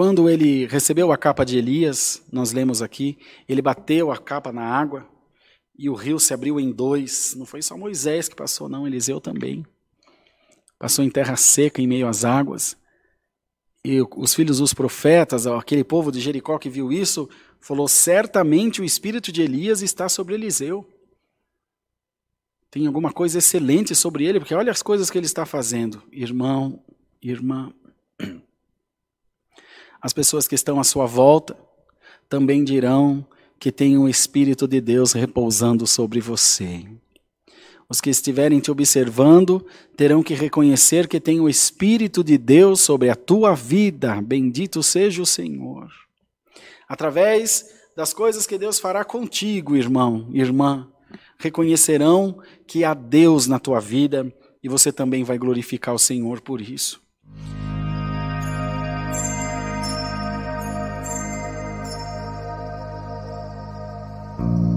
Quando ele recebeu a capa de Elias, nós lemos aqui, ele bateu a capa na água e o rio se abriu em dois. Não foi só Moisés que passou, não, Eliseu também. Passou em terra seca, em meio às águas. E os filhos dos profetas, aquele povo de Jericó que viu isso, falou: certamente o espírito de Elias está sobre Eliseu. Tem alguma coisa excelente sobre ele, porque olha as coisas que ele está fazendo. Irmão, irmã. As pessoas que estão à sua volta também dirão que tem o Espírito de Deus repousando sobre você. Os que estiverem te observando terão que reconhecer que tem o Espírito de Deus sobre a tua vida. Bendito seja o Senhor. Através das coisas que Deus fará contigo, irmão, irmã, reconhecerão que há Deus na tua vida e você também vai glorificar o Senhor por isso. Bye.